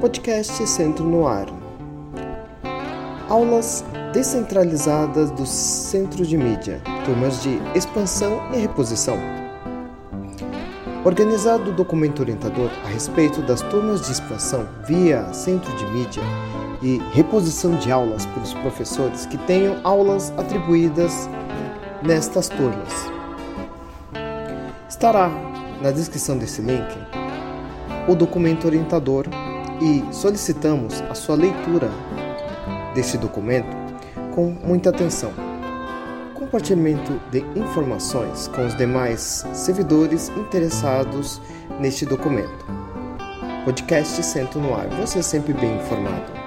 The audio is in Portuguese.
Podcast Centro no Ar. Aulas descentralizadas do Centro de Mídia, turmas de expansão e reposição. Organizado o documento orientador a respeito das turmas de expansão via Centro de Mídia e reposição de aulas pelos professores que tenham aulas atribuídas nestas turmas. Estará na descrição desse link o documento orientador e solicitamos a sua leitura deste documento com muita atenção. Compartilhamento de informações com os demais servidores interessados neste documento. Podcast Centro no Ar, você é sempre bem informado.